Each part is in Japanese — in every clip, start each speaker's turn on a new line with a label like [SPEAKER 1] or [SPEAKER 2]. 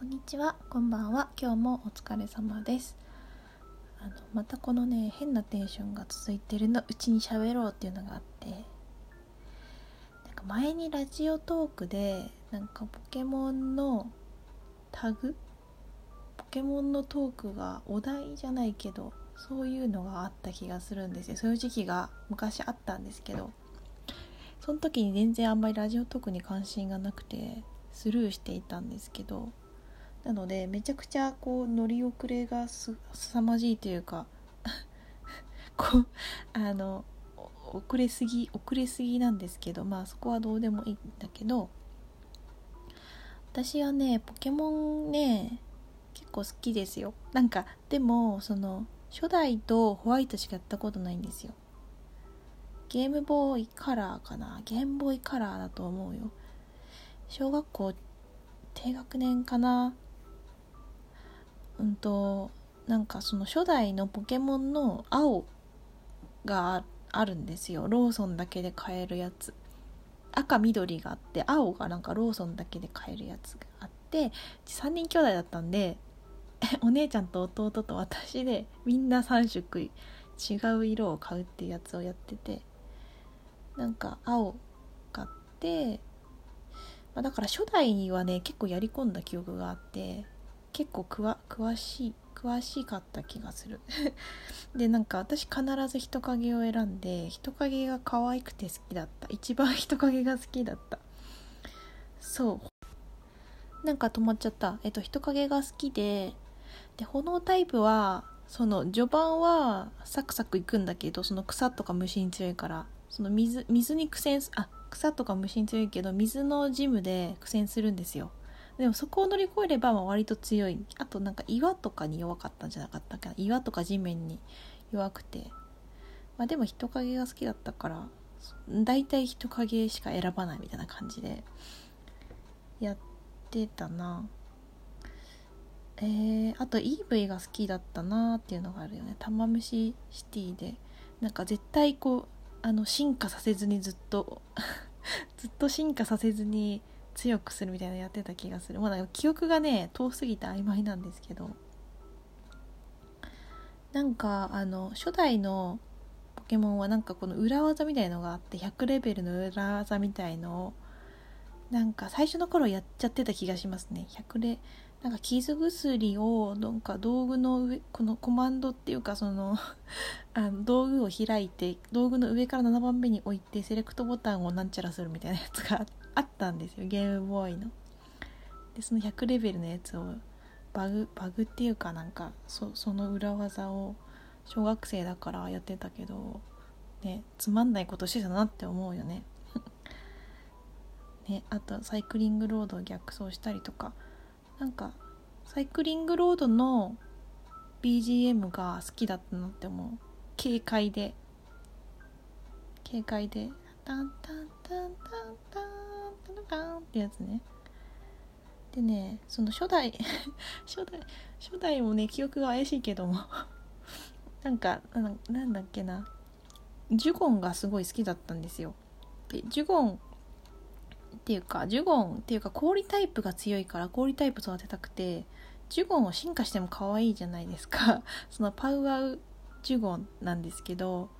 [SPEAKER 1] こんにちは、こんばんは。今日もお疲れ様です。あのまたこのね変なテンションが続いてるのうちに喋ろうっていうのがあって、なんか前にラジオトークでなんかポケモンのタグ、ポケモンのトークがお題じゃないけど、そういうのがあった気がするんですよ。そういう時期が昔あったんですけど、その時に全然あんまりラジオトークに関心がなくてスルーしていたんですけど。なのでめちゃくちゃこう乗り遅れがすさまじいというか こうあの遅れすぎ遅れすぎなんですけどまあそこはどうでもいいんだけど私はねポケモンね結構好きですよ。なんかでもその初代とホワイトしかやったことないんですよ。ゲームボーイカラーかな？ゲームボーイカラーだと思うよ。小学校低学年かな？うんとなんかその初代のポケモンの青があるんですよ。ローソンだけで買えるやつ。赤緑があって青がなんかローソンだけで買えるやつがあって3人兄弟だったんで お姉ちゃんと弟と私でみんな3色違う色を買うっていうやつをやっててなんか青買ってまあ、だから初代にはね結構やり込んだ記憶があって結構くわ詳しい詳しかった気がする。でなんか私必ず人影を選んで人影が可愛くて好きだった。一番人影が好きだった。そう。なんか止まっちゃった。えっと人影が好きでで炎タイプはその序盤はサクサクいくんだけどその草とか虫に強いからその水水に苦戦あ草とか虫に強いけど水のジムで苦戦するんですよ。でもそこを乗り越えればまあ割と強い。あとなんか岩とかに弱かったんじゃなかったかな。岩とか地面に弱くて。まあでも人影が好きだったから大体人影しか選ばないみたいな感じで。やってたな。えー、あと EV が好きだったなっていうのがあるよね。玉虫シティで。なんか絶対こうあの進化させずにずっと ずっと進化させずに強くするみたいなやってた気がする。まだ記憶がね遠すぎて曖昧なんですけど。なんかあの初代のポケモンはなんかこの裏技みたいのがあって100レベルの裏技みたいのをなんか最初の頃やっちゃってた気がしますね。100レなんか傷薬をなんか道具の上このコマンドっていうかその あの道具を開いて道具の上から7番目に置いてセレクトボタンをなんちゃらするみたいなやつがあっあったんですよゲームボーイの。でその100レベルのやつをバグバグっていうかなんかそその裏技を小学生だからやってたけどねつまんないことしてたなって思うよね。ねあとサイクリングロードを逆走したりとか。なんかサイクリングロードの BGM が好きだったなって思う軽快で軽快でタンタンタンタンタンタンタンってやつね。でねその初代 初代初代もね記憶が怪しいけども。なんかなんだっけな。ジュゴンがすごい好きだったんですよ。でジュゴンっていうかジュゴンっていうか氷タイプが強いから氷タイプ育てたくてジュゴンを進化しても可愛いじゃないですか。そのパウアウジュゴンなんですけど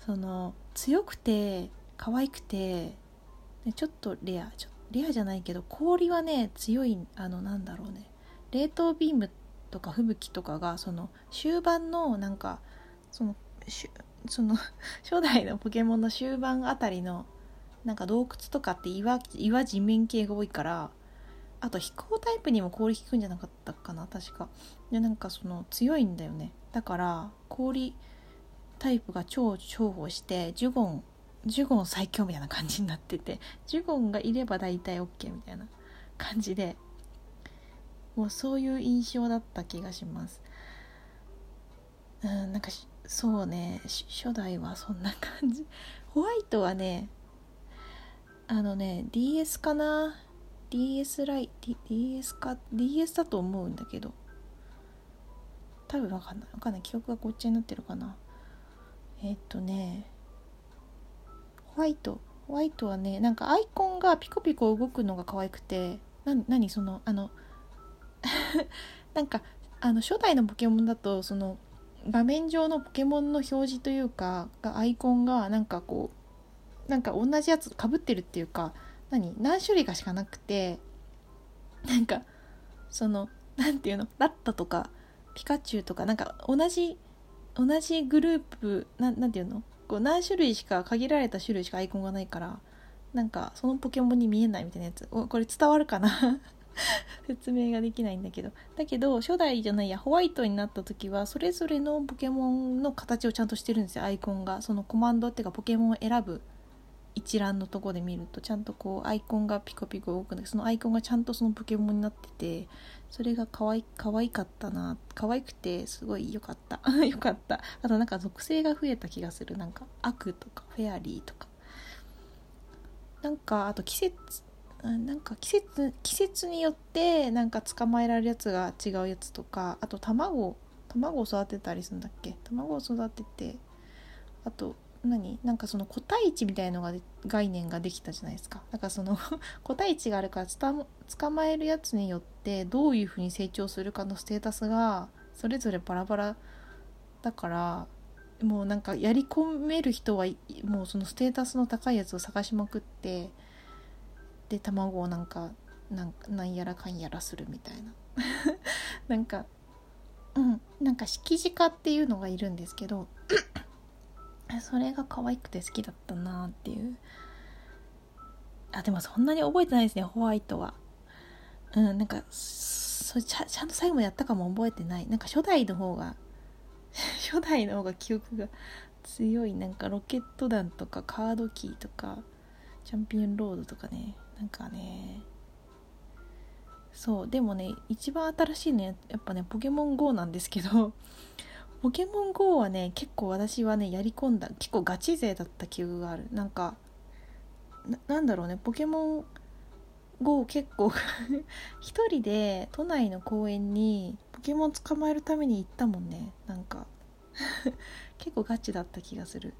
[SPEAKER 1] その強くて可愛くてちょっとレアちょレアじゃないけど氷はね強いあのなんだろうね。冷凍ビームとか吹雪とかがその終盤のなんかそのその 初代のポケモンの終盤あたりのなんか洞窟とかって岩岩地面系が多いからあと飛行タイプにも氷効くんじゃなかったかな確か。でなんかその強いんだよね。だから氷タイプが超重宝してジュゴンジュゴン最強みたいな感じになっててジュゴンがいれば大体 OK みたいな感じでもうそういう印象だった気がします。うんなんかそうね初代はそんな感じ。ホワイトはねあのね DS かな？DS ライ D DS か？DS だと思うんだけど。多分わかんない。わかんない。記憶がごっちになってるかな。えっとねホワイトホワイトはねなんかアイコンがピコピコ動くのが可愛くて何そのあの なんかあの初代のポケモンだとその画面上のポケモンの表示というかアイコンがなんかこうなんか同じやつかぶってるっていうか何何種類かしかなくてなんかその何ていうのラッタとかピカチュウとかなんか同じ同じグループななんていうの？こう何種類しか限られた種類しかアイコンがないからなんかそのポケモンに見えないみたいなやつ。これ伝わるかな？説明ができないんだけど。だけど初代じゃないやホワイトになった時はそれぞれのポケモンの形をちゃんとしてるんですよアイコンが。そのコマンドっていうかポケモンを選ぶ一覧のとこで見るとちゃんとこうアイコンがピコピコ動くんだけどそのアイコンがちゃんとそのポケモンになっててそれが可愛可愛かったな可愛くてすごい良かった。良かった。あとなんか属性が増えた気がする。なんか悪とかフェアリーとか。なんかあと季節なんか季節季節によってなんか捕まえられるやつが違うやつとかあと卵卵を育てたりするんだっけ？卵を育ててあと何？なんかその個体値みたいのが概念ができたじゃないですか。だからその 個体値があるから捕まえるやつによってどういうふうに成長するかのステータスがそれぞれバラバラだからもうなんかやり込める人はもうそのステータスの高いやつを探しまくってで卵をなんかなんなんやらかんやらするみたいな。なんかうん。なんか敷地化っていうのがいるんですけどそれが可愛くて好きだったなっていう。あでもそんなに覚えてないですねホワイトは。うんなんかそちゃちゃんと最後までやったかも覚えてない。なんか初代の方が 初代の方が記憶が強い。なんかロケット弾とかカードキーとかチャンピオンロードとかね。なんかね。そうでもね一番新しいのやっぱねポケモン GO なんですけど。ポケモン GO はね結構私はねやり込んだ結構ガチ勢だった記憶がある。なんかなんだろうねポケモン GO 結構 一人で都内の公園にポケモン捕まえるために行ったもんね。なんか 結構ガチだった気がする。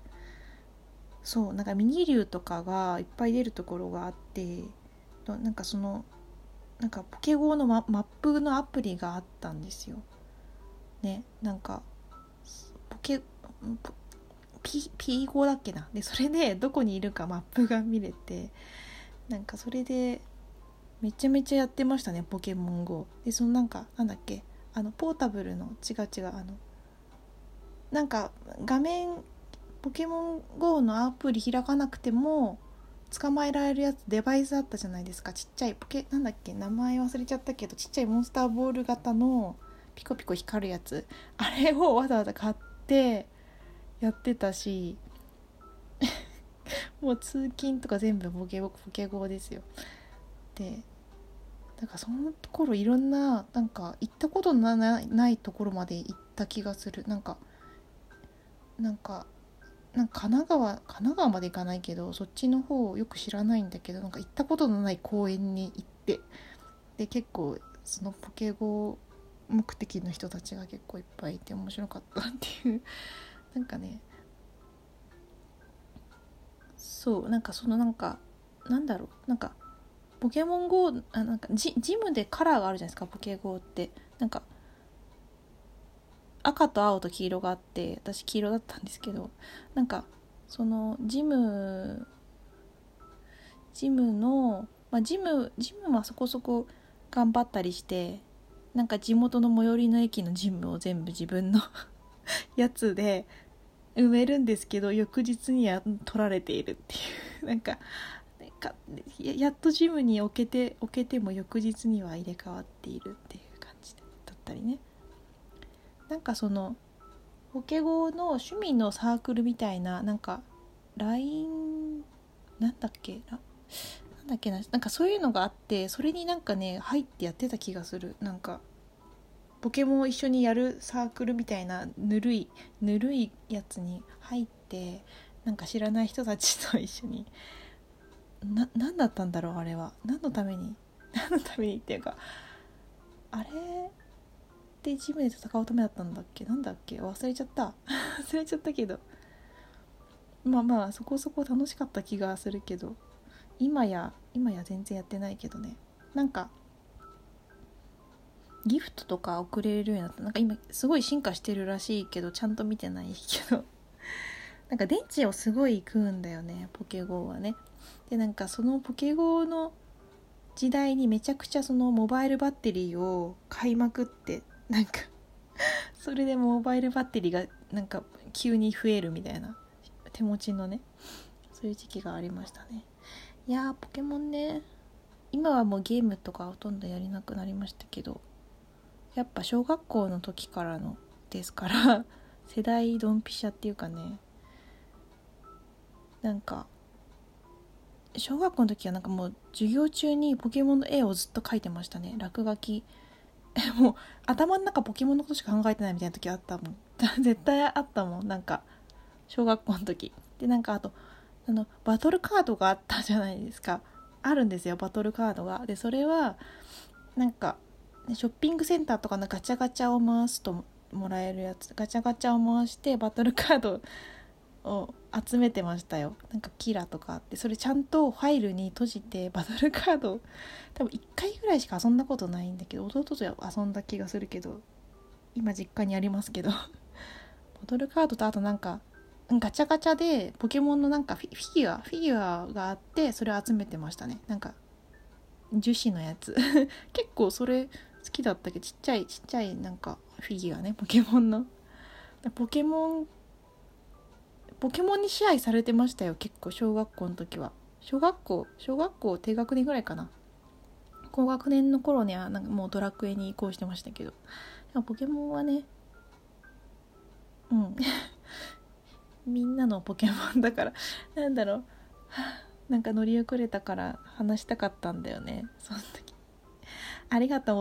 [SPEAKER 1] そうなんかミニ竜とかがいっぱい出るところがあってなんかそのなんかポケゴーのマップのアプリがあったんですよ。ねなんかポケピ P 語だっけな。でそれでどこにいるかマップが見れてなんかそれでめちゃめちゃやってましたねポケモン GO でそのなんかなんだっけあのポータブルの違う違うあのなんか画面ポケモン GO のアプリ開かなくても捕まえられるやつデバイスあったじゃないですか。ちっちゃいポケなんだっけ名前忘れちゃったけどちっちゃいモンスターボール型のピコピコ光るやつ。あれをわざわざ買ってやってたし もう通勤とか全部ポケポケゴですよ。でだかその頃いろんななんか行ったことのないところまで行った気がする。なんかなんかなんか神奈川神奈川まで行かないけどそっちの方よく知らないんだけどなんか行ったことのない公園に行ってで結構そのポケゴ目的の人たちが結構いっぱいいて面白かったっていう。なんかねそうなんかそのなんかなんだろう。なんかポケモン GO あなんかジジムでカラーがあるじゃないですかポケ GO って。なんか赤と青と黄色があって私黄色だったんですけど。なんかそのジムジムの、まあ、ジムジムはそこそこ頑張ったりしてなんか地元の最寄りの駅のジムを全部自分の やつで埋めるんですけど翌日には取られているっていう。なんかかやっとジムに置けて置けても翌日には入れ替わっているっていう感じだったりね。なんかそのポケゴの趣味のサークルみたいななんか LINE なんだっけ？なんだっけななんかそういうのがあってそれになんかね入ってやってた気がする。なんかポケモンを一緒にやるサークルみたいなぬるいぬるいやつに入ってなんか知らない人たちと一緒に。な何だったんだろうあれは。何のために？何のためにっていうかあれってジムで戦うためだったんだっけ？なんだっけ？忘れちゃった。忘れちゃったけど。まあまあそこそこ楽しかった気がするけど。今や今や全然やってないけどね。なんかギフトとか送れるようになった。なんか今すごい進化してるらしいけどちゃんと見てないけど。なんか電池をすごい食うんだよねポケ GO はね。でなんかそのポケ GO の時代にめちゃくちゃそのモバイルバッテリーを買いまくってなんか それでモバイルバッテリーがなんか急に増えるみたいな手持ちのねそういう時期がありましたね。いやーポケモンね。今はもうゲームとかほとんどやれなくなりましたけどやっぱ小学校の時からのですから 世代ドンピシャっていうかねなんか小学校の時はなんかもう授業中にポケモンの絵をずっと描いてましたね。落書き。もう頭の中ポケモンのことしか考えてないみたいな時あったもん。絶対あったもん。なんか小学校の時。でなんかあとあのバトルカードがあったじゃないですか。あるんですよバトルカードが。でそれはなんかショッピングセンターとかのガチャガチャを回すともらえるやつ。ガチャガチャを回してバトルカードを集めてましたよ。なんかキラとかあって。それちゃんとファイルに閉じてバトルカード多分1回ぐらいしか遊んだことないんだけど弟と遊んだ気がするけど今実家にありますけど。バトルカードとあとなんかガチャガチャでポケモンのなんかフィギュアフィギュアがあってそれを集めてましたね。なんか樹脂のやつ。結構それ好きだったけどちっちゃいちっちゃいなんかフィギュアねポケモンの。ポケモンポケモンに支配されてましたよ結構小学校の時は。小学校小学校低学年ぐらいかな。高学年の頃にはなんかもうドラクエに移行してましたけど。ポケモンはねうん。みんなのポケモンだから。なんだろう。なんか乗り遅れたから話したかったんだよね。その時。ありがとう。